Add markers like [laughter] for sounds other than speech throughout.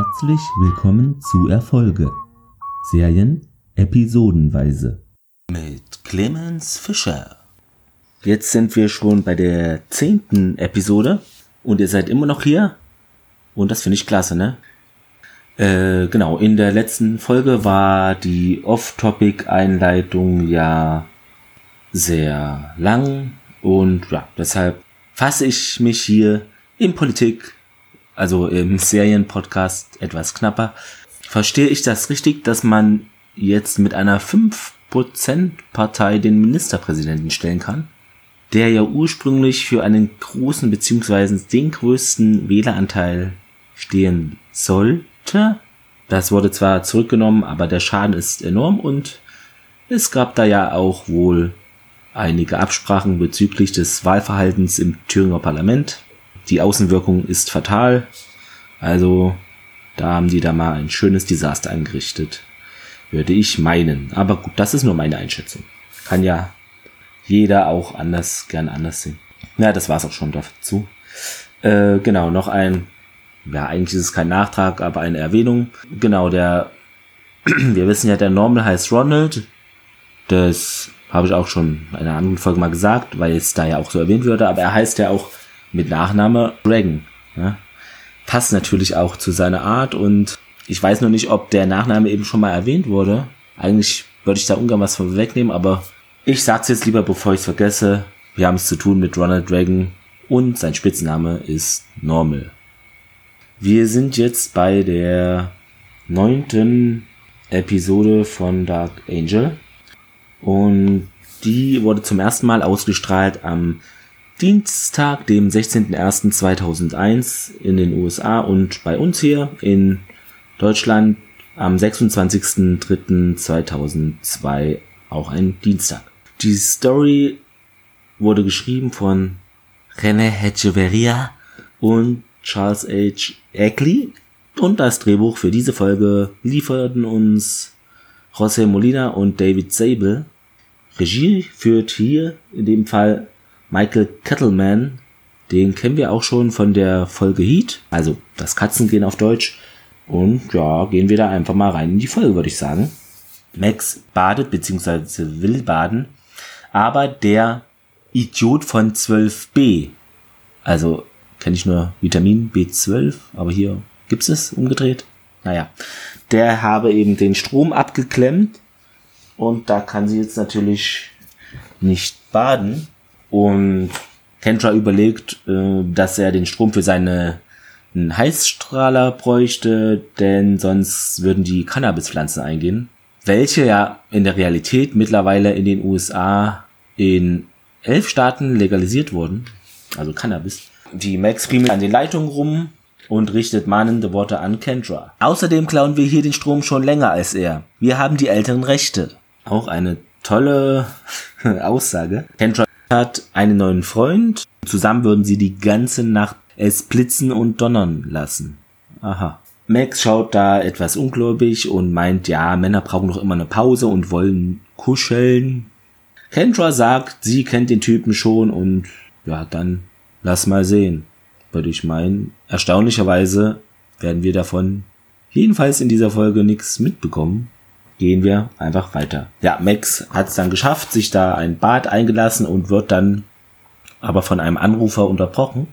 Herzlich willkommen zu Erfolge. Serien episodenweise. Mit Clemens Fischer. Jetzt sind wir schon bei der zehnten Episode und ihr seid immer noch hier. Und das finde ich klasse, ne? Äh, genau, in der letzten Folge war die Off-Topic-Einleitung ja sehr lang und ja, deshalb fasse ich mich hier in Politik also im Serienpodcast etwas knapper. Verstehe ich das richtig, dass man jetzt mit einer 5%-Partei den Ministerpräsidenten stellen kann? Der ja ursprünglich für einen großen beziehungsweise den größten Wähleranteil stehen sollte. Das wurde zwar zurückgenommen, aber der Schaden ist enorm und es gab da ja auch wohl einige Absprachen bezüglich des Wahlverhaltens im Thüringer Parlament. Die Außenwirkung ist fatal. Also da haben die da mal ein schönes Desaster angerichtet. Würde ich meinen. Aber gut, das ist nur meine Einschätzung. Kann ja jeder auch anders, gern anders sehen. Ja, das war's auch schon dazu. Äh, genau, noch ein, ja, eigentlich ist es kein Nachtrag, aber eine Erwähnung. Genau, der, [clears throat] wir wissen ja, der Normal heißt Ronald. Das habe ich auch schon in einer anderen Folge mal gesagt, weil es da ja auch so erwähnt würde, aber er heißt ja auch mit Nachname Dragon. Ja? Passt natürlich auch zu seiner Art und ich weiß noch nicht, ob der Nachname eben schon mal erwähnt wurde. Eigentlich würde ich da ungern was von wegnehmen, aber ich sag's jetzt lieber, bevor ich es vergesse. Wir haben es zu tun mit Ronald Dragon und sein Spitzname ist Normal. Wir sind jetzt bei der neunten Episode von Dark Angel und die wurde zum ersten Mal ausgestrahlt am Dienstag, dem 16.01.2001 in den USA und bei uns hier in Deutschland am 26.03.2002 auch ein Dienstag. Die Story wurde geschrieben von René Echeverria und Charles H. Eckley und das Drehbuch für diese Folge lieferten uns José Molina und David Sable. Regie führt hier in dem Fall Michael Kettleman, den kennen wir auch schon von der Folge Heat, also das Katzengehen auf Deutsch. Und ja, gehen wir da einfach mal rein in die Folge, würde ich sagen. Max badet bzw. will baden, aber der Idiot von 12b, also kenne ich nur Vitamin B12, aber hier gibt's es umgedreht. Naja, der habe eben den Strom abgeklemmt und da kann sie jetzt natürlich nicht baden. Und Kendra überlegt, äh, dass er den Strom für seine Heißstrahler bräuchte, denn sonst würden die Cannabispflanzen eingehen, welche ja in der Realität mittlerweile in den USA in elf Staaten legalisiert wurden, also Cannabis. Die Max friemelt an den Leitungen rum und richtet mahnende Worte an Kendra. Außerdem klauen wir hier den Strom schon länger als er. Wir haben die älteren Rechte. Auch eine tolle [laughs] Aussage. Kendra hat einen neuen Freund. Zusammen würden sie die ganze Nacht es blitzen und donnern lassen. Aha. Max schaut da etwas ungläubig und meint, ja, Männer brauchen doch immer eine Pause und wollen kuscheln. Kendra sagt, sie kennt den Typen schon und ja, dann lass mal sehen. Würde ich meinen. Erstaunlicherweise werden wir davon jedenfalls in dieser Folge nichts mitbekommen gehen wir einfach weiter. Ja, Max hat es dann geschafft, sich da ein Bad eingelassen und wird dann aber von einem Anrufer unterbrochen.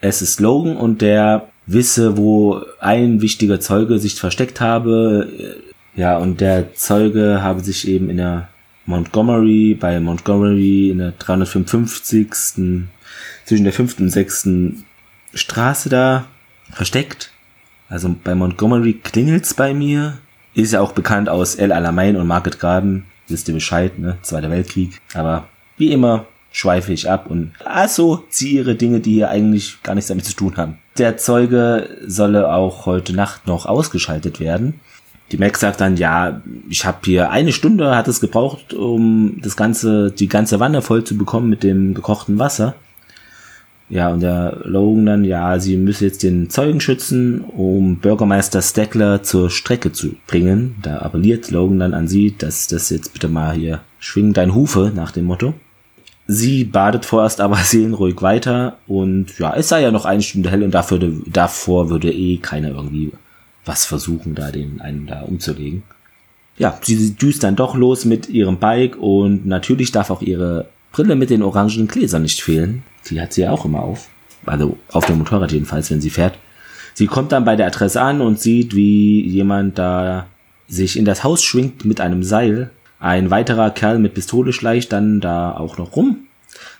Es ist Logan und der wisse, wo ein wichtiger Zeuge sich versteckt habe. Ja, und der Zeuge habe sich eben in der Montgomery, bei Montgomery in der 355. zwischen der 5. und 6. Straße da versteckt. Also bei Montgomery klingelt's bei mir. Ist ja auch bekannt aus El Alamein und Market Garden. Wisst ihr Bescheid, ne? Zweiter Weltkrieg. Aber wie immer schweife ich ab und ziehe ihre Dinge, die hier eigentlich gar nichts damit zu tun haben. Der Zeuge solle auch heute Nacht noch ausgeschaltet werden. Die Max sagt dann, ja, ich habe hier eine Stunde hat es gebraucht, um das ganze, die ganze Wanne voll zu bekommen mit dem gekochten Wasser. Ja, und der Logan dann, ja, sie müsse jetzt den Zeugen schützen, um Bürgermeister Steckler zur Strecke zu bringen. Da appelliert Logan dann an sie, dass das jetzt bitte mal hier schwingen dein Hufe nach dem Motto. Sie badet vorerst aber [laughs] seelenruhig weiter und ja, es sei ja noch eine Stunde hell und dafür, davor würde eh keiner irgendwie was versuchen, da den einen da umzulegen. Ja, sie düst dann doch los mit ihrem Bike und natürlich darf auch ihre Brille mit den orangen Gläsern nicht fehlen. Die hat sie ja auch immer auf. Also auf dem Motorrad jedenfalls, wenn sie fährt. Sie kommt dann bei der Adresse an und sieht, wie jemand da sich in das Haus schwingt mit einem Seil. Ein weiterer Kerl mit Pistole schleicht dann da auch noch rum.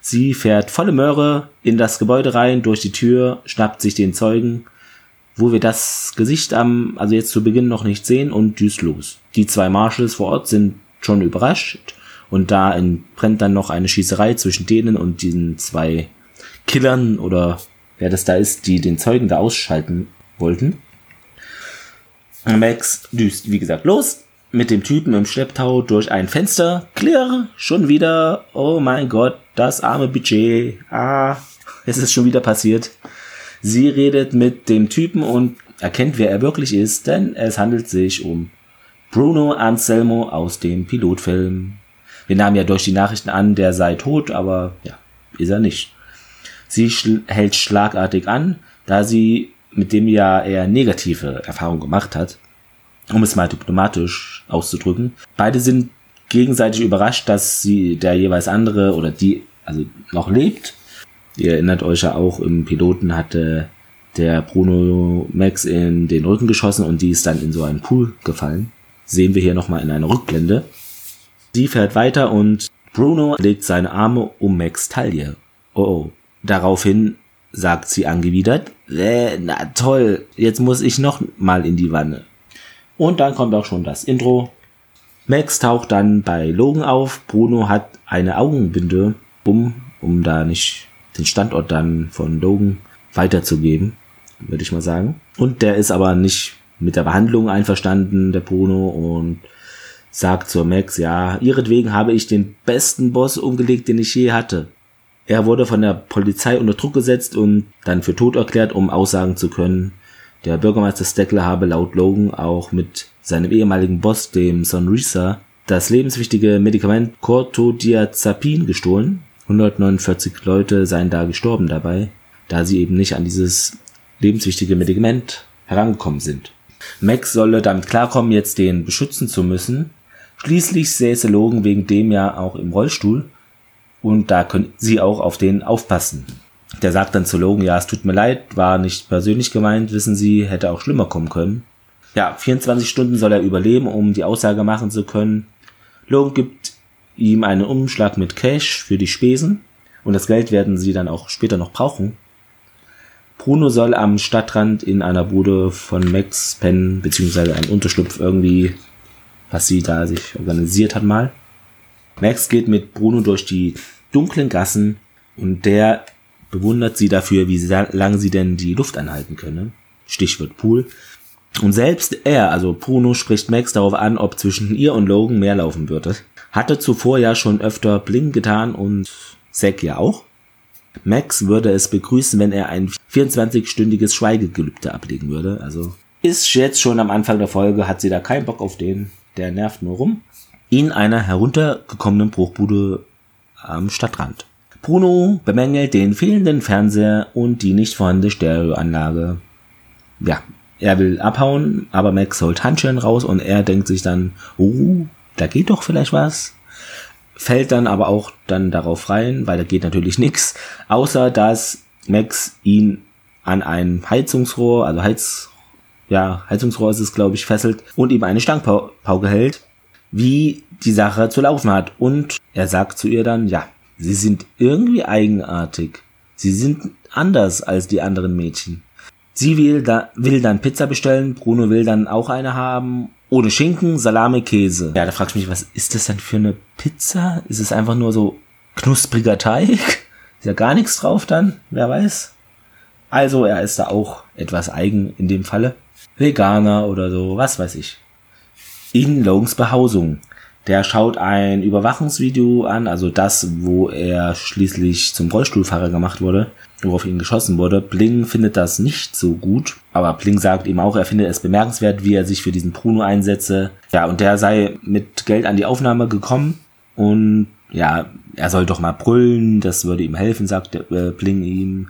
Sie fährt volle Möhre in das Gebäude rein, durch die Tür, schnappt sich den Zeugen, wo wir das Gesicht am, also jetzt zu Beginn noch nicht sehen und düst los. Die zwei Marshals vor Ort sind schon überrascht und da brennt dann noch eine Schießerei zwischen denen und diesen zwei Killern oder wer das da ist, die den Zeugen da ausschalten wollten. Max düst, wie gesagt, los mit dem Typen im Schlepptau durch ein Fenster. Clear, schon wieder. Oh mein Gott, das arme Budget. Ah, es ist schon wieder passiert. Sie redet mit dem Typen und erkennt, wer er wirklich ist, denn es handelt sich um Bruno Anselmo aus dem Pilotfilm. Wir nahmen ja durch die Nachrichten an, der sei tot, aber ja, ist er nicht. Sie schl hält schlagartig an, da sie mit dem ja eher negative Erfahrungen gemacht hat um es mal diplomatisch auszudrücken. Beide sind gegenseitig überrascht, dass sie der jeweils andere oder die also noch lebt. Ihr erinnert euch ja auch, im Piloten hatte der Bruno Max in den Rücken geschossen und die ist dann in so einen Pool gefallen. Sehen wir hier nochmal in einer Rückblende. Sie fährt weiter und Bruno legt seine Arme um Max Taille. Oh oh. Daraufhin sagt sie angewidert, äh, na toll, jetzt muss ich noch mal in die Wanne. Und dann kommt auch schon das Intro. Max taucht dann bei Logan auf. Bruno hat eine Augenbinde um, um da nicht den Standort dann von Logan weiterzugeben, würde ich mal sagen. Und der ist aber nicht mit der Behandlung einverstanden, der Bruno, und sagt zur Max, ja, ihretwegen habe ich den besten Boss umgelegt, den ich je hatte. Er wurde von der Polizei unter Druck gesetzt und dann für tot erklärt, um aussagen zu können, der Bürgermeister Steckler habe laut Logan auch mit seinem ehemaligen Boss, dem Sonrisa, das lebenswichtige Medikament Cortodiazepin gestohlen. 149 Leute seien da gestorben dabei, da sie eben nicht an dieses lebenswichtige Medikament herangekommen sind. Max solle damit klarkommen, jetzt den beschützen zu müssen. Schließlich säße Logan wegen dem ja auch im Rollstuhl und da können sie auch auf den aufpassen. Der sagt dann zu Logan, ja, es tut mir leid, war nicht persönlich gemeint, wissen Sie, hätte auch schlimmer kommen können. Ja, 24 Stunden soll er überleben, um die Aussage machen zu können. Logan gibt ihm einen Umschlag mit Cash für die Spesen und das Geld werden sie dann auch später noch brauchen. Bruno soll am Stadtrand in einer Bude von Max pennen, beziehungsweise ein Unterschlupf irgendwie, was sie da sich organisiert hat mal. Max geht mit Bruno durch die dunklen Gassen und der bewundert sie dafür, wie lange sie denn die Luft anhalten könne. Stichwort Pool. Und selbst er, also Bruno, spricht Max darauf an, ob zwischen ihr und Logan mehr laufen würde. Hatte zuvor ja schon öfter Bling getan und Zack ja auch. Max würde es begrüßen, wenn er ein 24-stündiges Schweigegelübde ablegen würde. Also ist jetzt schon am Anfang der Folge, hat sie da keinen Bock auf den, der nervt nur rum. In einer heruntergekommenen Bruchbude am Stadtrand. Bruno bemängelt den fehlenden Fernseher und die nicht vorhandene Stereoanlage. Ja, er will abhauen, aber Max holt Handschellen raus und er denkt sich dann, oh, da geht doch vielleicht was. Fällt dann aber auch dann darauf rein, weil da geht natürlich nichts, außer dass Max ihn an ein Heizungsrohr, also Heiz, ja, Heizungsrohr ist es, glaube ich, fesselt und ihm eine Stangpauke hält, wie die Sache zu laufen hat. Und er sagt zu ihr dann, ja, Sie sind irgendwie eigenartig. Sie sind anders als die anderen Mädchen. Sie will, da, will dann Pizza bestellen, Bruno will dann auch eine haben. Ohne Schinken, Salami, Käse. Ja, da fragst du mich, was ist das denn für eine Pizza? Ist es einfach nur so knuspriger Teig? Ist ja gar nichts drauf dann, wer weiß. Also er ist da auch etwas eigen in dem Falle. Veganer oder so, was weiß ich. In Logans Behausung. Der schaut ein Überwachungsvideo an, also das, wo er schließlich zum Rollstuhlfahrer gemacht wurde, worauf ihn geschossen wurde. Bling findet das nicht so gut, aber Bling sagt ihm auch, er findet es bemerkenswert, wie er sich für diesen Bruno einsetze. Ja, und der sei mit Geld an die Aufnahme gekommen und ja, er soll doch mal brüllen, das würde ihm helfen, sagt äh, Bling ihm.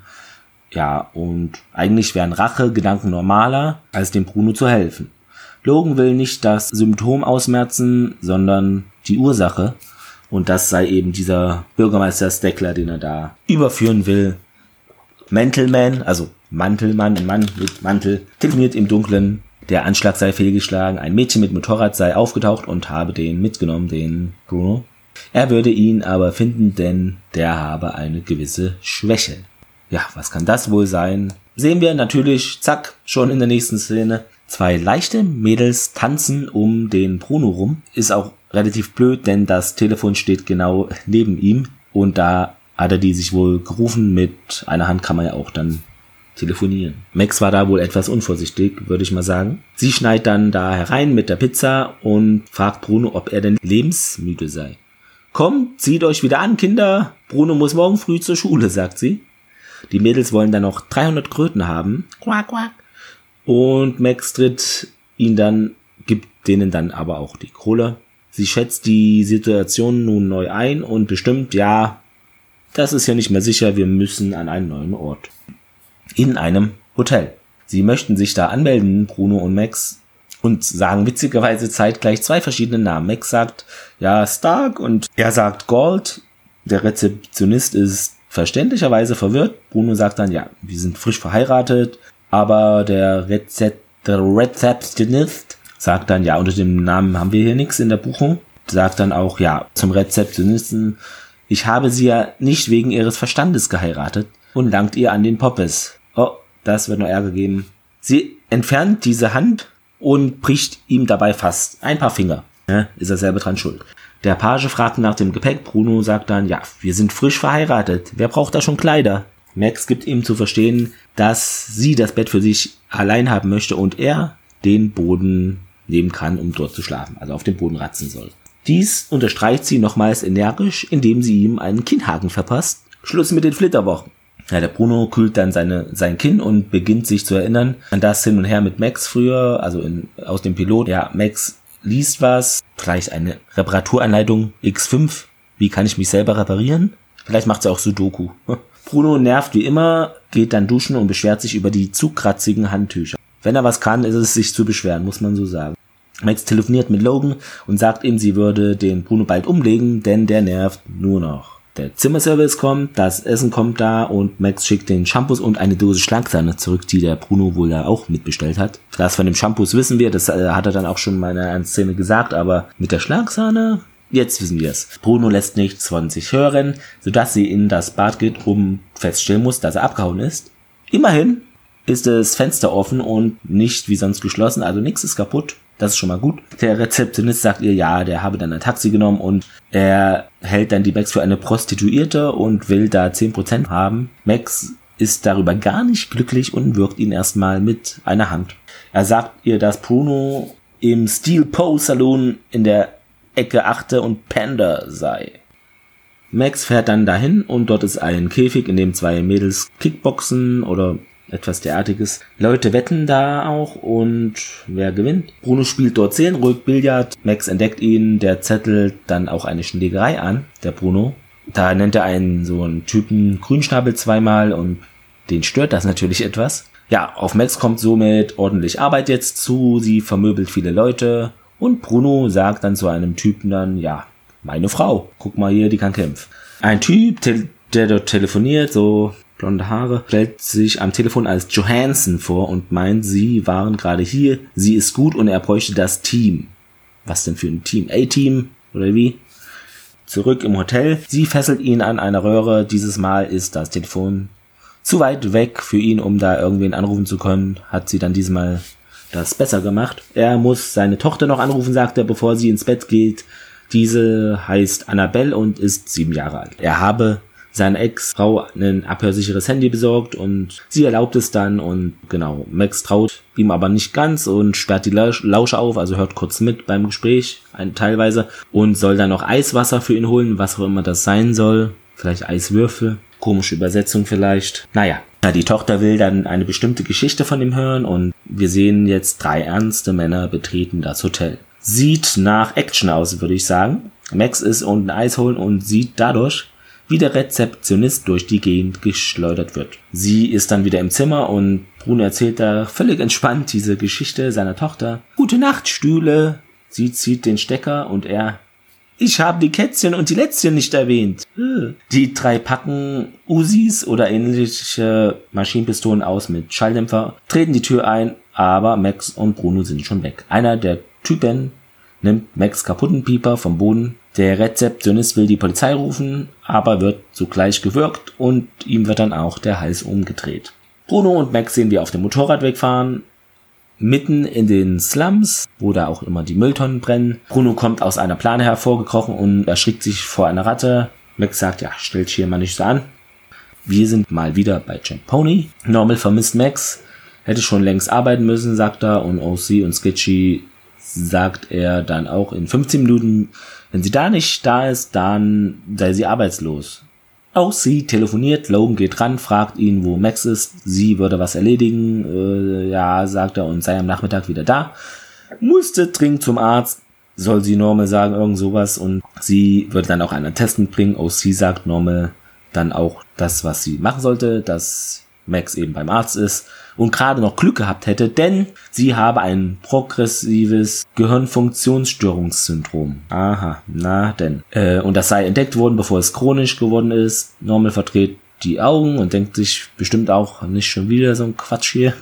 Ja, und eigentlich wären Rache-Gedanken normaler, als dem Bruno zu helfen. Logan will nicht das Symptom ausmerzen, sondern die Ursache. Und das sei eben dieser Bürgermeister Steckler, den er da überführen will. Mantelman, also Mantelmann, ein Mann mit Mantel, telefoniert im Dunkeln. Der Anschlag sei fehlgeschlagen. Ein Mädchen mit Motorrad sei aufgetaucht und habe den mitgenommen, den Bruno. Er würde ihn aber finden, denn der habe eine gewisse Schwäche. Ja, was kann das wohl sein? Sehen wir natürlich, zack, schon in der nächsten Szene. Zwei leichte Mädels tanzen um den Bruno rum. Ist auch relativ blöd, denn das Telefon steht genau neben ihm und da hat er die sich wohl gerufen. Mit einer Hand kann man ja auch dann telefonieren. Max war da wohl etwas unvorsichtig, würde ich mal sagen. Sie schneit dann da herein mit der Pizza und fragt Bruno, ob er denn lebensmüde sei. Kommt, zieht euch wieder an, Kinder. Bruno muss morgen früh zur Schule, sagt sie. Die Mädels wollen dann noch 300 Kröten haben. Quack, quack. Und Max tritt ihn dann, gibt denen dann aber auch die Kohle. Sie schätzt die Situation nun neu ein und bestimmt, ja, das ist ja nicht mehr sicher, wir müssen an einen neuen Ort. In einem Hotel. Sie möchten sich da anmelden, Bruno und Max, und sagen witzigerweise zeitgleich zwei verschiedene Namen. Max sagt, ja, Stark und er sagt Gold. Der Rezeptionist ist verständlicherweise verwirrt. Bruno sagt dann, ja, wir sind frisch verheiratet, aber der, Rezep der Rezeptionist sagt dann, ja, unter dem Namen haben wir hier nichts in der Buchung. Sagt dann auch, ja, zum Rezeptionisten, ich habe sie ja nicht wegen ihres Verstandes geheiratet und langt ihr an den Poppes. Oh, das wird noch Ärger geben. Sie entfernt diese Hand und bricht ihm dabei fast ein paar Finger. Ja, ist er selber dran schuld. Der Page fragt nach dem Gepäck. Bruno sagt dann, ja, wir sind frisch verheiratet. Wer braucht da schon Kleider? Max gibt ihm zu verstehen, dass sie das Bett für sich allein haben möchte und er den Boden nehmen kann, um dort zu schlafen, also auf dem Boden ratzen soll. Dies unterstreicht sie nochmals energisch, indem sie ihm einen Kinnhaken verpasst. Schluss mit den Flitterwochen. Ja, der Bruno kühlt dann seine, sein Kinn und beginnt sich zu erinnern an das hin und her mit Max früher, also in, aus dem Pilot. Ja, Max liest was, vielleicht eine Reparaturanleitung X5. Wie kann ich mich selber reparieren? Vielleicht macht sie auch Sudoku. [laughs] Bruno nervt wie immer, geht dann duschen und beschwert sich über die zu kratzigen Handtücher. Wenn er was kann, ist es sich zu beschweren, muss man so sagen. Max telefoniert mit Logan und sagt ihm, sie würde den Bruno bald umlegen, denn der nervt nur noch. Der Zimmerservice kommt, das Essen kommt da und Max schickt den Shampoos und eine Dose Schlagsahne zurück, die der Bruno wohl da auch mitbestellt hat. Das von dem Shampoos wissen wir, das äh, hat er dann auch schon mal in einer Szene gesagt, aber mit der Schlagsahne, jetzt wissen wir es. Bruno lässt nichts von sich hören, sodass sie in das Bad geht, um feststellen muss, dass er abgehauen ist. Immerhin ist das Fenster offen und nicht wie sonst geschlossen, also nichts ist kaputt. Das ist schon mal gut. Der Rezeptionist sagt ihr, ja, der habe dann ein Taxi genommen und er hält dann die Max für eine Prostituierte und will da 10% haben. Max ist darüber gar nicht glücklich und wirkt ihn erstmal mit einer Hand. Er sagt ihr, dass Bruno im Steel Pole Saloon in der Ecke achte und Panda sei. Max fährt dann dahin und dort ist ein Käfig, in dem zwei Mädels Kickboxen oder etwas derartiges. Leute wetten da auch und wer gewinnt? Bruno spielt dort 10, ruhig Billard. Max entdeckt ihn, der zettelt dann auch eine Schlägerei an, der Bruno. Da nennt er einen so einen Typen Grünschnabel zweimal und den stört das natürlich etwas. Ja, auf Max kommt somit ordentlich Arbeit jetzt zu, sie vermöbelt viele Leute und Bruno sagt dann zu einem Typen dann, ja, meine Frau, guck mal hier, die kann kämpfen. Ein Typ, der dort telefoniert, so blonde Haare, stellt sich am Telefon als Johansson vor und meint, sie waren gerade hier, sie ist gut und er bräuchte das Team. Was denn für ein Team? A-Team oder wie? Zurück im Hotel. Sie fesselt ihn an einer Röhre. Dieses Mal ist das Telefon zu weit weg für ihn, um da irgendwen anrufen zu können. Hat sie dann diesmal das besser gemacht. Er muss seine Tochter noch anrufen, sagt er, bevor sie ins Bett geht. Diese heißt Annabelle und ist sieben Jahre alt. Er habe seine Ex-Frau ein abhörsicheres Handy besorgt und sie erlaubt es dann und genau, Max traut ihm aber nicht ganz und sperrt die Lausche auf, also hört kurz mit beim Gespräch, ein, teilweise, und soll dann noch Eiswasser für ihn holen, was auch immer das sein soll, vielleicht Eiswürfel, komische Übersetzung vielleicht. Naja, ja, die Tochter will dann eine bestimmte Geschichte von ihm hören und wir sehen jetzt drei ernste Männer betreten das Hotel. Sieht nach Action aus, würde ich sagen. Max ist unten Eis holen und sieht dadurch, wie der Rezeptionist durch die Gegend geschleudert wird. Sie ist dann wieder im Zimmer und Bruno erzählt da völlig entspannt diese Geschichte seiner Tochter. Gute Nacht, Stühle. Sie zieht den Stecker und er ich habe die Kätzchen und die Lätzchen nicht erwähnt. Die drei packen Usis oder ähnliche Maschinenpistolen aus mit Schalldämpfer, treten die Tür ein, aber Max und Bruno sind schon weg. Einer der Typen nimmt Max kaputten Pieper vom Boden. Der Rezeptionist will die Polizei rufen, aber wird zugleich gewürgt und ihm wird dann auch der Hals umgedreht. Bruno und Max sehen, wie auf dem Motorrad wegfahren mitten in den Slums, wo da auch immer die Mülltonnen brennen. Bruno kommt aus einer Plane hervorgekrochen und erschrickt sich vor einer Ratte. Max sagt, ja, stellt hier mal nicht so an. Wir sind mal wieder bei Jack Pony. Normal vermisst Max, hätte schon längst arbeiten müssen, sagt er. Und OC und Sketchy sagt er dann auch in 15 Minuten, wenn sie da nicht da ist, dann sei sie arbeitslos. Auch sie telefoniert, Logan geht ran, fragt ihn, wo Max ist. Sie würde was erledigen. Äh, ja, sagt er, und sei am Nachmittag wieder da. Musste dringend zum Arzt. Soll sie Normal sagen, irgend sowas. Und sie würde dann auch einen Test mitbringen. Auch sie sagt Normal dann auch das, was sie machen sollte, dass Max eben beim Arzt ist und gerade noch Glück gehabt hätte, denn sie habe ein progressives Gehirnfunktionsstörungssyndrom. Aha, na denn. Äh, und das sei entdeckt worden, bevor es chronisch geworden ist. Normal verdreht die Augen und denkt sich bestimmt auch nicht schon wieder so ein Quatsch hier.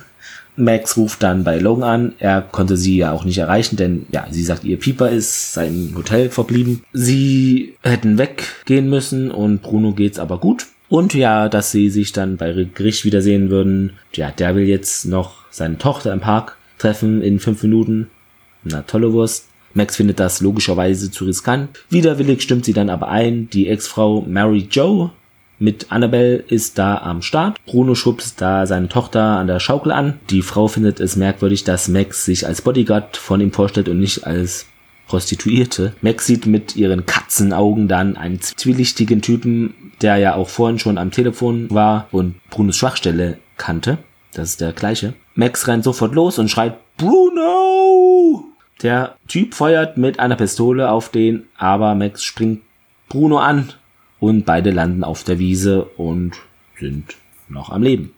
Max ruft dann bei Logan an. Er konnte sie ja auch nicht erreichen, denn ja, sie sagt, ihr Pieper ist sein Hotel verblieben. Sie hätten weggehen müssen und Bruno geht's aber gut. Und ja, dass sie sich dann bei Gericht wiedersehen würden. Ja, der will jetzt noch seine Tochter im Park treffen in fünf Minuten. Na, tolle Wurst. Max findet das logischerweise zu riskant. Widerwillig stimmt sie dann aber ein. Die Ex-Frau Mary Jo mit Annabelle ist da am Start. Bruno schubst da seine Tochter an der Schaukel an. Die Frau findet es merkwürdig, dass Max sich als Bodyguard von ihm vorstellt und nicht als Prostituierte. Max sieht mit ihren Katzenaugen dann einen zwielichtigen Typen, der ja auch vorhin schon am Telefon war und Brunos Schwachstelle kannte. Das ist der gleiche. Max rennt sofort los und schreit Bruno! Der Typ feuert mit einer Pistole auf den, aber Max springt Bruno an und beide landen auf der Wiese und sind noch am Leben.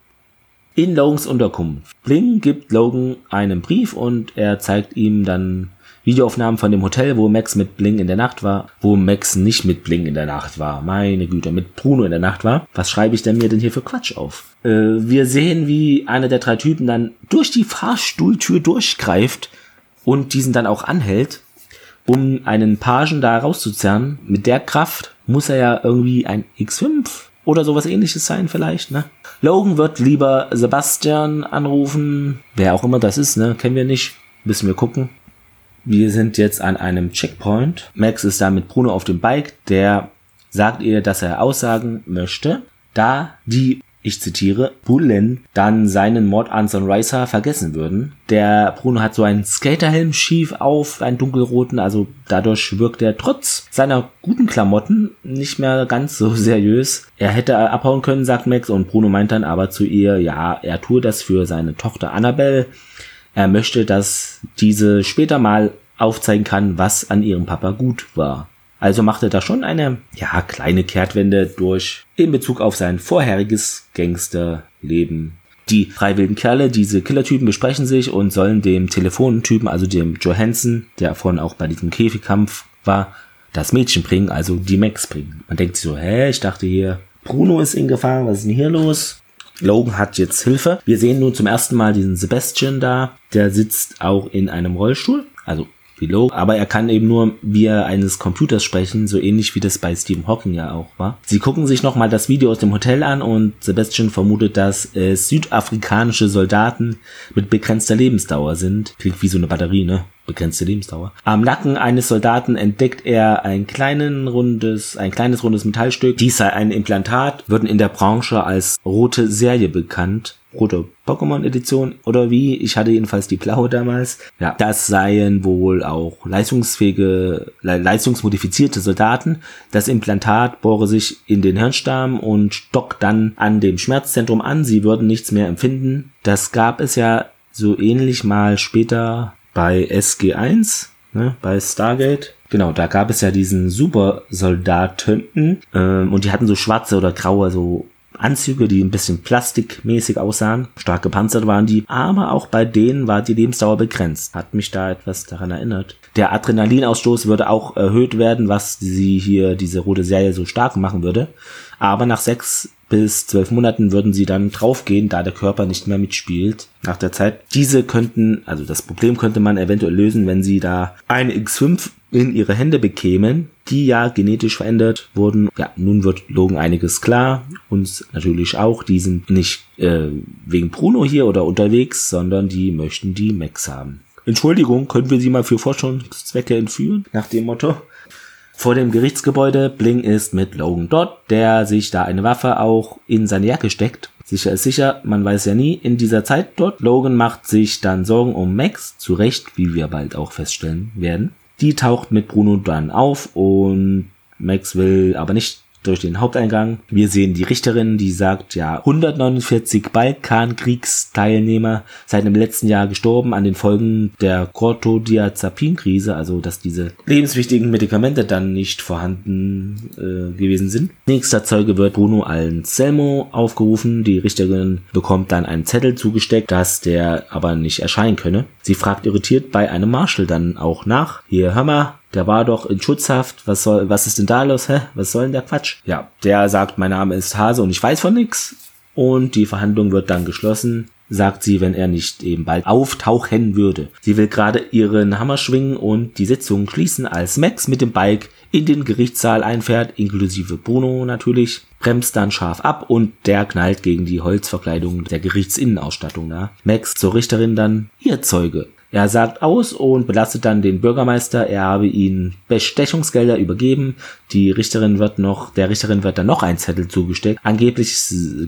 In Logans Unterkunft. Bling gibt Logan einen Brief und er zeigt ihm dann Videoaufnahmen von dem Hotel, wo Max mit Bling in der Nacht war, wo Max nicht mit Bling in der Nacht war. Meine Güte, mit Bruno in der Nacht war. Was schreibe ich denn mir denn hier für Quatsch auf? Äh, wir sehen, wie einer der drei Typen dann durch die Fahrstuhltür durchgreift und diesen dann auch anhält, um einen Pagen da rauszuzerren. Mit der Kraft muss er ja irgendwie ein X5 oder sowas ähnliches sein vielleicht, ne? Logan wird lieber Sebastian anrufen, wer auch immer das ist, ne? Kennen wir nicht. Müssen wir gucken. Wir sind jetzt an einem Checkpoint. Max ist da mit Bruno auf dem Bike. Der sagt ihr, dass er aussagen möchte, da die, ich zitiere, Bullen dann seinen Mord an Sunriser vergessen würden. Der Bruno hat so einen Skaterhelm schief auf, einen dunkelroten, also dadurch wirkt er trotz seiner guten Klamotten nicht mehr ganz so seriös. Er hätte abhauen können, sagt Max, und Bruno meint dann aber zu ihr, ja, er tue das für seine Tochter Annabelle. Er möchte, dass diese später mal aufzeigen kann, was an ihrem Papa gut war. Also machte da schon eine, ja, kleine Kehrtwende durch in Bezug auf sein vorheriges Gangsterleben. Die drei wilden Kerle, diese Killertypen besprechen sich und sollen dem Telefontypen, also dem Johansson, der vorhin auch bei diesem Käfigkampf war, das Mädchen bringen, also die Max bringen. Man denkt so, hä, ich dachte hier, Bruno ist in Gefahr, was ist denn hier los? Logan hat jetzt Hilfe. Wir sehen nun zum ersten Mal diesen Sebastian da. Der sitzt auch in einem Rollstuhl. Also wie Logan. Aber er kann eben nur via eines Computers sprechen, so ähnlich wie das bei Stephen Hawking ja auch war. Sie gucken sich nochmal das Video aus dem Hotel an und Sebastian vermutet, dass es südafrikanische Soldaten mit begrenzter Lebensdauer sind. Klingt wie so eine Batterie, ne? Begrenzte Lebensdauer. Am Nacken eines Soldaten entdeckt er ein kleines rundes, ein kleines rundes Metallstück. Dies sei ein Implantat, würden in der Branche als rote Serie bekannt rote Pokémon-Edition oder wie. Ich hatte jedenfalls die blaue damals. Ja, das seien wohl auch leistungsfähige, leistungsmodifizierte Soldaten. Das Implantat bohre sich in den Hirnstamm und dockt dann an dem Schmerzzentrum an. Sie würden nichts mehr empfinden. Das gab es ja so ähnlich mal später bei SG1, ne, bei Stargate. Genau, da gab es ja diesen Supersoldaten ähm, und die hatten so schwarze oder graue so Anzüge, die ein bisschen plastikmäßig aussahen. Stark gepanzert waren die, aber auch bei denen war die Lebensdauer begrenzt. Hat mich da etwas daran erinnert. Der Adrenalinausstoß würde auch erhöht werden, was sie hier diese rote Serie so stark machen würde. Aber nach sechs bis zwölf Monaten würden sie dann draufgehen, da der Körper nicht mehr mitspielt nach der Zeit. Diese könnten, also das Problem könnte man eventuell lösen, wenn sie da eine X5 in ihre Hände bekämen, die ja genetisch verändert wurden. Ja, nun wird Logan einiges klar, uns natürlich auch. Die sind nicht äh, wegen Bruno hier oder unterwegs, sondern die möchten die Max haben. Entschuldigung, können wir sie mal für Forschungszwecke entführen? Nach dem Motto. Vor dem Gerichtsgebäude, Bling ist mit Logan dort, der sich da eine Waffe auch in seine Jacke steckt. Sicher ist sicher, man weiß ja nie in dieser Zeit dort. Logan macht sich dann Sorgen um Max, zu Recht, wie wir bald auch feststellen werden. Die taucht mit Bruno dann auf und Max will aber nicht durch den Haupteingang. Wir sehen die Richterin, die sagt, ja, 149 Balkankriegsteilnehmer seit dem letzten Jahr gestorben an den Folgen der Cortodiazepin-Krise, also dass diese lebenswichtigen Medikamente dann nicht vorhanden äh, gewesen sind. Nächster Zeuge wird Bruno Anselmo aufgerufen. Die Richterin bekommt dann einen Zettel zugesteckt, dass der aber nicht erscheinen könne. Sie fragt irritiert bei einem Marshall dann auch nach. Hier, hör mal, der war doch in Schutzhaft, was soll, was ist denn da los, hä? Was soll denn der Quatsch? Ja, der sagt, mein Name ist Hase und ich weiß von nix. Und die Verhandlung wird dann geschlossen, sagt sie, wenn er nicht eben bald auftauchen würde. Sie will gerade ihren Hammer schwingen und die Sitzung schließen, als Max mit dem Bike in den Gerichtssaal einfährt, inklusive Bruno natürlich, bremst dann scharf ab und der knallt gegen die Holzverkleidung der Gerichtsinnenausstattung nach. Max zur Richterin dann, ihr Zeuge. Er sagt aus und belastet dann den Bürgermeister, er habe ihn Bestechungsgelder übergeben. Die Richterin wird noch, der Richterin wird dann noch ein Zettel zugesteckt. Angeblich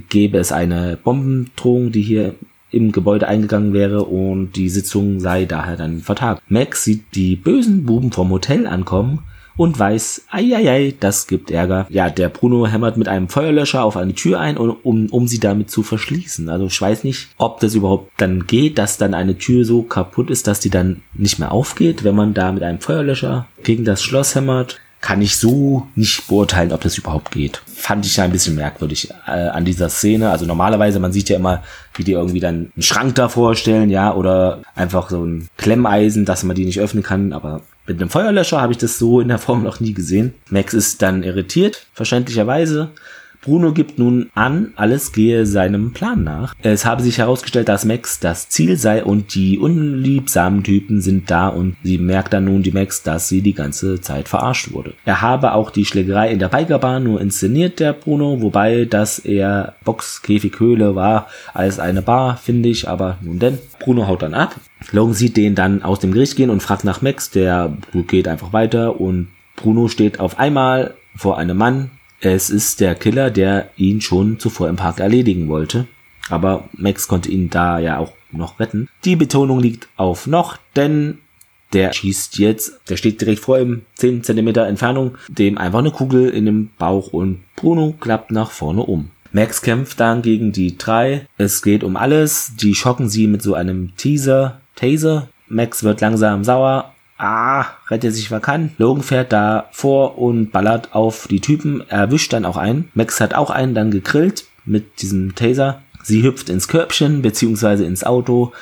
gäbe es eine Bombendrohung, die hier im Gebäude eingegangen wäre und die Sitzung sei daher dann vertagt. Max sieht die bösen Buben vom Hotel ankommen und weiß, eieiei, das gibt Ärger. Ja, der Bruno hämmert mit einem Feuerlöscher auf eine Tür ein, um, um sie damit zu verschließen. Also ich weiß nicht, ob das überhaupt dann geht, dass dann eine Tür so kaputt ist, dass die dann nicht mehr aufgeht, wenn man da mit einem Feuerlöscher gegen das Schloss hämmert. Kann ich so nicht beurteilen, ob das überhaupt geht. Fand ich ja ein bisschen merkwürdig äh, an dieser Szene. Also normalerweise, man sieht ja immer, wie die irgendwie dann einen Schrank davor stellen, ja, oder einfach so ein Klemmeisen, dass man die nicht öffnen kann, aber mit einem Feuerlöscher habe ich das so in der Form noch nie gesehen. Max ist dann irritiert, verständlicherweise. Bruno gibt nun an, alles gehe seinem Plan nach. Es habe sich herausgestellt, dass Max das Ziel sei und die unliebsamen Typen sind da und sie merkt dann nun die Max, dass sie die ganze Zeit verarscht wurde. Er habe auch die Schlägerei in der Bikerbahn nur inszeniert, der Bruno, wobei das eher Boxkäfighöhle war als eine Bar, finde ich, aber nun denn. Bruno haut dann ab. Logan sieht den dann aus dem Gericht gehen und fragt nach Max, der geht einfach weiter und Bruno steht auf einmal vor einem Mann, es ist der Killer, der ihn schon zuvor im Park erledigen wollte. Aber Max konnte ihn da ja auch noch retten. Die Betonung liegt auf noch, denn der schießt jetzt, der steht direkt vor ihm, 10 cm Entfernung, dem einfach eine Kugel in den Bauch und Bruno klappt nach vorne um. Max kämpft dann gegen die drei. Es geht um alles. Die schocken sie mit so einem Teaser, Taser. Max wird langsam sauer, ah, rettet sich wer kann. Logan fährt da vor und ballert auf die Typen, erwischt dann auch einen. Max hat auch einen dann gegrillt mit diesem Taser. Sie hüpft ins Körbchen beziehungsweise ins Auto.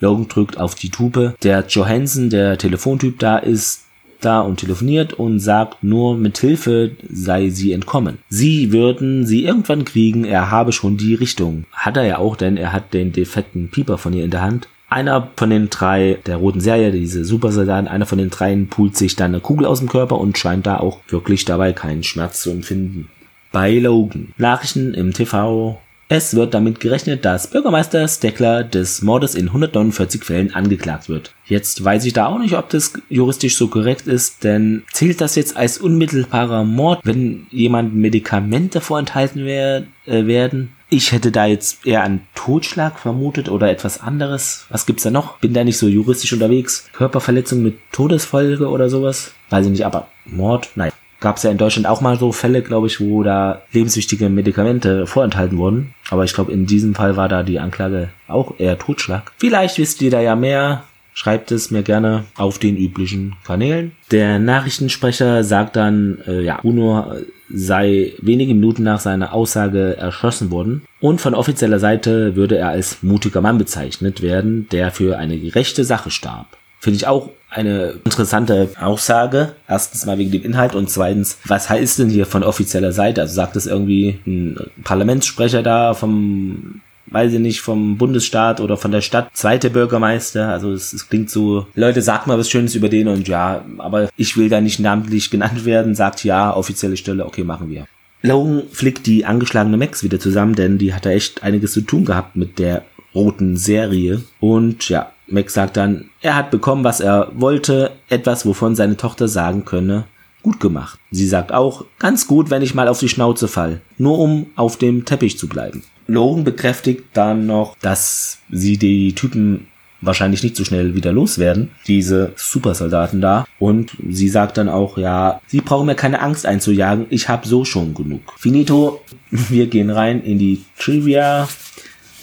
Logan drückt auf die Tupe. Der Johansson, der Telefontyp da ist da und telefoniert und sagt nur mit Hilfe sei sie entkommen. Sie würden sie irgendwann kriegen, er habe schon die Richtung. Hat er ja auch, denn er hat den defekten Pieper von ihr in der Hand. Einer von den drei der roten Serie, diese Supersoldaten, einer von den dreien pult sich dann eine Kugel aus dem Körper und scheint da auch wirklich dabei keinen Schmerz zu empfinden. Bei Logan. Nachrichten im TV. Es wird damit gerechnet, dass Bürgermeister Steckler des Mordes in 149 Fällen angeklagt wird. Jetzt weiß ich da auch nicht, ob das juristisch so korrekt ist, denn zählt das jetzt als unmittelbarer Mord, wenn jemand Medikamente vorenthalten wer äh, werden? Ich hätte da jetzt eher an Totschlag vermutet oder etwas anderes. Was gibt's da noch? Bin da nicht so juristisch unterwegs. Körperverletzung mit Todesfolge oder sowas? Weiß ich nicht, aber Mord? Nein. Gab's ja in Deutschland auch mal so Fälle, glaube ich, wo da lebenswichtige Medikamente vorenthalten wurden. Aber ich glaube, in diesem Fall war da die Anklage auch eher Totschlag. Vielleicht wisst ihr da ja mehr. Schreibt es mir gerne auf den üblichen Kanälen. Der Nachrichtensprecher sagt dann, äh, ja, Bruno sei wenige Minuten nach seiner Aussage erschossen worden und von offizieller Seite würde er als mutiger Mann bezeichnet werden, der für eine gerechte Sache starb. Finde ich auch eine interessante Aussage. Erstens mal wegen dem Inhalt und zweitens, was heißt denn hier von offizieller Seite? Also sagt es irgendwie ein Parlamentssprecher da vom weiß ich nicht, vom Bundesstaat oder von der Stadt, zweite Bürgermeister. Also es, es, klingt so, Leute, sagt mal was Schönes über den und ja, aber ich will da nicht namentlich [laughs] genannt werden, sagt ja, offizielle Stelle, okay, machen wir. Logan flickt die angeschlagene Max wieder zusammen, denn die hat da echt einiges zu tun gehabt mit der roten Serie. Und ja, Max sagt dann, er hat bekommen, was er wollte, etwas, wovon seine Tochter sagen könne, gut gemacht. Sie sagt auch, ganz gut, wenn ich mal auf die Schnauze fall, nur um auf dem Teppich zu bleiben. Logan bekräftigt dann noch, dass sie die Typen wahrscheinlich nicht so schnell wieder loswerden, diese Supersoldaten da. Und sie sagt dann auch, ja, sie brauchen mir keine Angst einzujagen, ich habe so schon genug. Finito, [laughs] wir gehen rein in die Trivia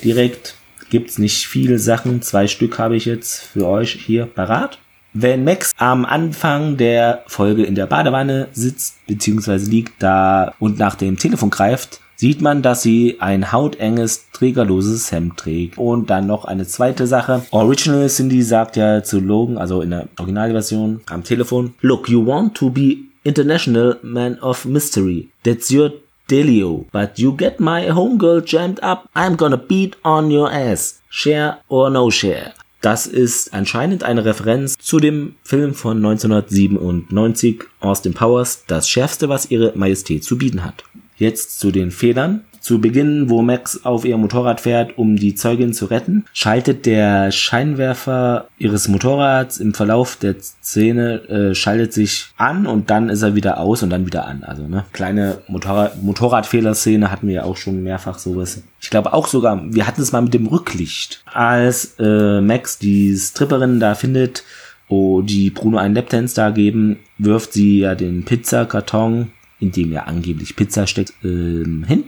direkt gibt's nicht viele Sachen. Zwei Stück habe ich jetzt für euch hier parat. Wenn Max am Anfang der Folge in der Badewanne sitzt bzw. liegt da und nach dem Telefon greift, sieht man, dass sie ein hautenges, trägerloses Hemd trägt. Und dann noch eine zweite Sache. Original Cindy sagt ja zu Logan, also in der Originalversion am Telefon, Look, you want to be International Man of Mystery. That's your Delio. But you get my homegirl jammed up, I'm gonna beat on your ass. Share or no share. Das ist anscheinend eine Referenz zu dem Film von 1997 Austin Powers, das schärfste, was ihre Majestät zu bieten hat. Jetzt zu den Fehlern. Zu Beginn, wo Max auf ihr Motorrad fährt, um die Zeugin zu retten, schaltet der Scheinwerfer ihres Motorrads im Verlauf der Szene, äh, schaltet sich an und dann ist er wieder aus und dann wieder an. Also ne, kleine Motorrad Motorradfehlerszene hatten wir ja auch schon mehrfach sowas. Ich glaube auch sogar, wir hatten es mal mit dem Rücklicht. Als äh, Max die Stripperin da findet, wo die Bruno einen Lapdance da geben, wirft sie ja den Pizzakarton, in dem ja angeblich Pizza steckt, äh, hin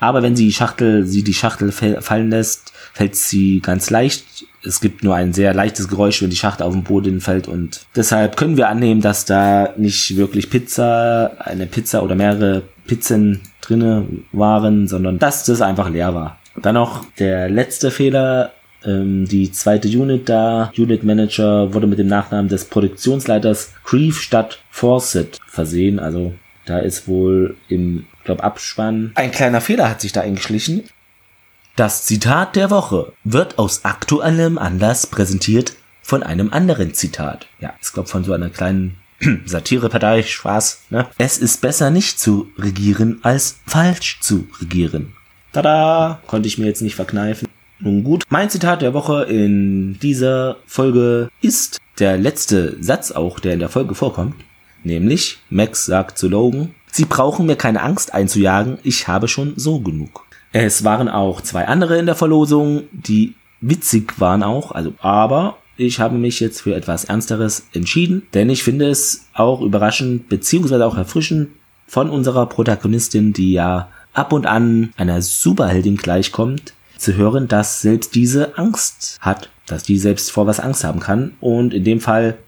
aber wenn sie die Schachtel, sie die Schachtel fallen lässt, fällt sie ganz leicht. Es gibt nur ein sehr leichtes Geräusch, wenn die Schachtel auf den Boden fällt und deshalb können wir annehmen, dass da nicht wirklich Pizza, eine Pizza oder mehrere Pizzen drinne waren, sondern dass das einfach leer war. Dann noch der letzte Fehler, ähm, die zweite Unit da, Unit Manager, wurde mit dem Nachnamen des Produktionsleiters Grief statt Fawcett versehen. Also da ist wohl im glaube Abspann. Ein kleiner Fehler hat sich da eingeschlichen. Das Zitat der Woche wird aus aktuellem Anlass präsentiert von einem anderen Zitat. Ja, ich glaube von so einer kleinen [clears throat] Satirepartei, Spaß, ne? Es ist besser nicht zu regieren, als falsch zu regieren. Tada! Konnte ich mir jetzt nicht verkneifen. Nun gut, mein Zitat der Woche in dieser Folge ist der letzte Satz auch, der in der Folge vorkommt. Nämlich, Max sagt zu Logan, Sie brauchen mir keine Angst einzujagen, ich habe schon so genug. Es waren auch zwei andere in der Verlosung, die witzig waren auch, also aber ich habe mich jetzt für etwas Ernsteres entschieden, denn ich finde es auch überraschend beziehungsweise auch erfrischend von unserer Protagonistin, die ja ab und an einer Superheldin gleichkommt, zu hören, dass selbst diese Angst hat, dass die selbst vor was Angst haben kann. Und in dem Fall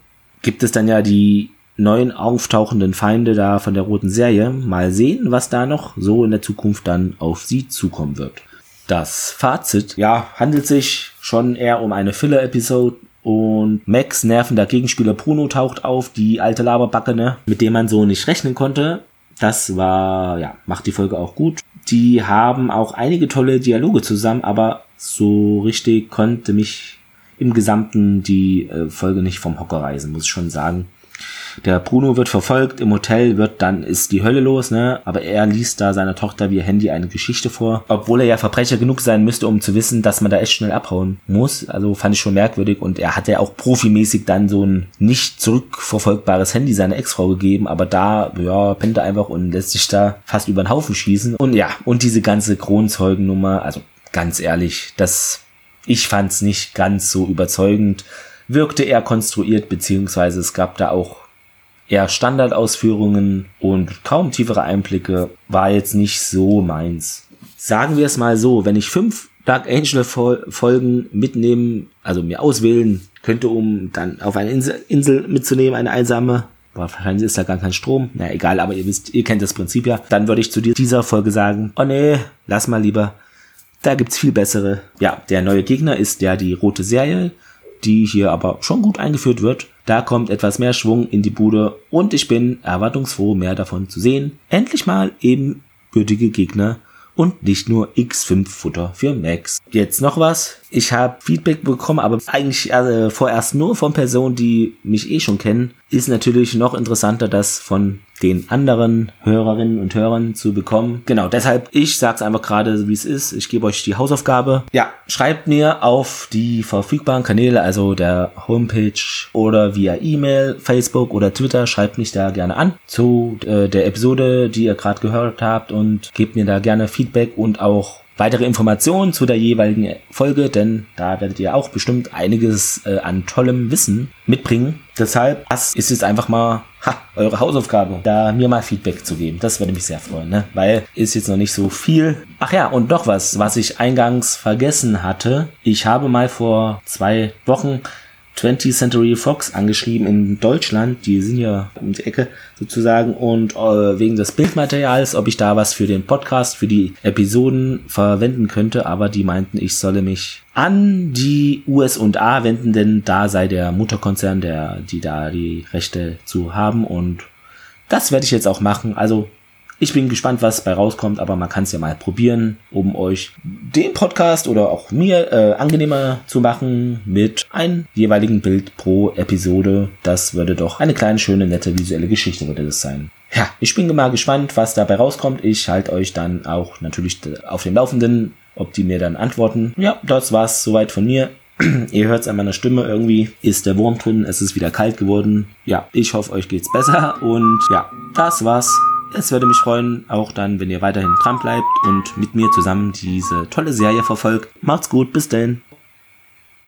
gibt es dann ja die neuen auftauchenden Feinde da von der roten Serie. Mal sehen, was da noch so in der Zukunft dann auf sie zukommen wird. Das Fazit, ja, handelt sich schon eher um eine Filler-Episode und Max nervender Gegenspieler Bruno taucht auf, die alte Laberbacke, ne, mit dem man so nicht rechnen konnte. Das war, ja, macht die Folge auch gut. Die haben auch einige tolle Dialoge zusammen, aber so richtig konnte mich im Gesamten die äh, Folge nicht vom Hocker reisen, muss ich schon sagen. Der Bruno wird verfolgt, im Hotel wird dann ist die Hölle los, ne? Aber er liest da seiner Tochter via Handy eine Geschichte vor, obwohl er ja Verbrecher genug sein müsste, um zu wissen, dass man da echt schnell abhauen muss. Also fand ich schon merkwürdig. Und er hat ja auch profimäßig dann so ein nicht zurückverfolgbares Handy seiner Ex-Frau gegeben, aber da ja pennt er einfach und lässt sich da fast über den Haufen schießen. Und ja und diese ganze Kronzeugennummer, also ganz ehrlich, das ich fand's nicht ganz so überzeugend. Wirkte eher konstruiert, beziehungsweise es gab da auch eher Standardausführungen und kaum tiefere Einblicke war jetzt nicht so meins. Sagen wir es mal so, wenn ich fünf Dark Angel Folgen mitnehmen, also mir auswählen könnte, um dann auf eine Insel, Insel mitzunehmen, eine einsame. Wahrscheinlich ist da gar kein Strom. Na egal, aber ihr wisst, ihr kennt das Prinzip ja. Dann würde ich zu dieser Folge sagen, oh nee, lass mal lieber. Da gibt's viel bessere. Ja, der neue Gegner ist ja die rote Serie, die hier aber schon gut eingeführt wird. Da kommt etwas mehr Schwung in die Bude und ich bin erwartungsfroh, mehr davon zu sehen. Endlich mal ebenbürtige Gegner und nicht nur X5-Futter für Macs. Jetzt noch was. Ich habe Feedback bekommen, aber eigentlich äh, vorerst nur von Personen, die mich eh schon kennen. Ist natürlich noch interessanter, das von den anderen Hörerinnen und Hörern zu bekommen. Genau, deshalb, ich sag's einfach gerade, wie es ist. Ich gebe euch die Hausaufgabe. Ja, schreibt mir auf die verfügbaren Kanäle, also der Homepage oder via E-Mail, Facebook oder Twitter, schreibt mich da gerne an zu äh, der Episode, die ihr gerade gehört habt und gebt mir da gerne Feedback und auch weitere Informationen zu der jeweiligen Folge, denn da werdet ihr auch bestimmt einiges äh, an tollem Wissen mitbringen. Deshalb, das ist jetzt einfach mal ha, eure Hausaufgabe, da mir mal Feedback zu geben. Das würde mich sehr freuen, ne? Weil ist jetzt noch nicht so viel. Ach ja, und noch was, was ich eingangs vergessen hatte. Ich habe mal vor zwei Wochen 20th Century Fox angeschrieben in Deutschland, die sind ja um die Ecke sozusagen. Und äh, wegen des Bildmaterials, ob ich da was für den Podcast, für die Episoden verwenden könnte, aber die meinten, ich solle mich an die USA wenden, denn da sei der Mutterkonzern, der die da die Rechte zu haben. Und das werde ich jetzt auch machen. Also ich bin gespannt, was bei rauskommt, aber man kann es ja mal probieren, um euch den Podcast oder auch mir äh, angenehmer zu machen mit einem jeweiligen Bild pro Episode. Das würde doch eine kleine, schöne, nette visuelle Geschichte würde das sein. Ja, ich bin mal gespannt, was dabei rauskommt. Ich halte euch dann auch natürlich auf dem Laufenden, ob die mir dann antworten. Ja, das war's soweit von mir. [clears throat] Ihr hört es an meiner Stimme irgendwie, ist der Wurm drin, es ist wieder kalt geworden. Ja, ich hoffe, euch geht's besser und ja, das war's. Es würde mich freuen, auch dann, wenn ihr weiterhin dran bleibt und mit mir zusammen diese tolle Serie verfolgt. Macht's gut, bis denn.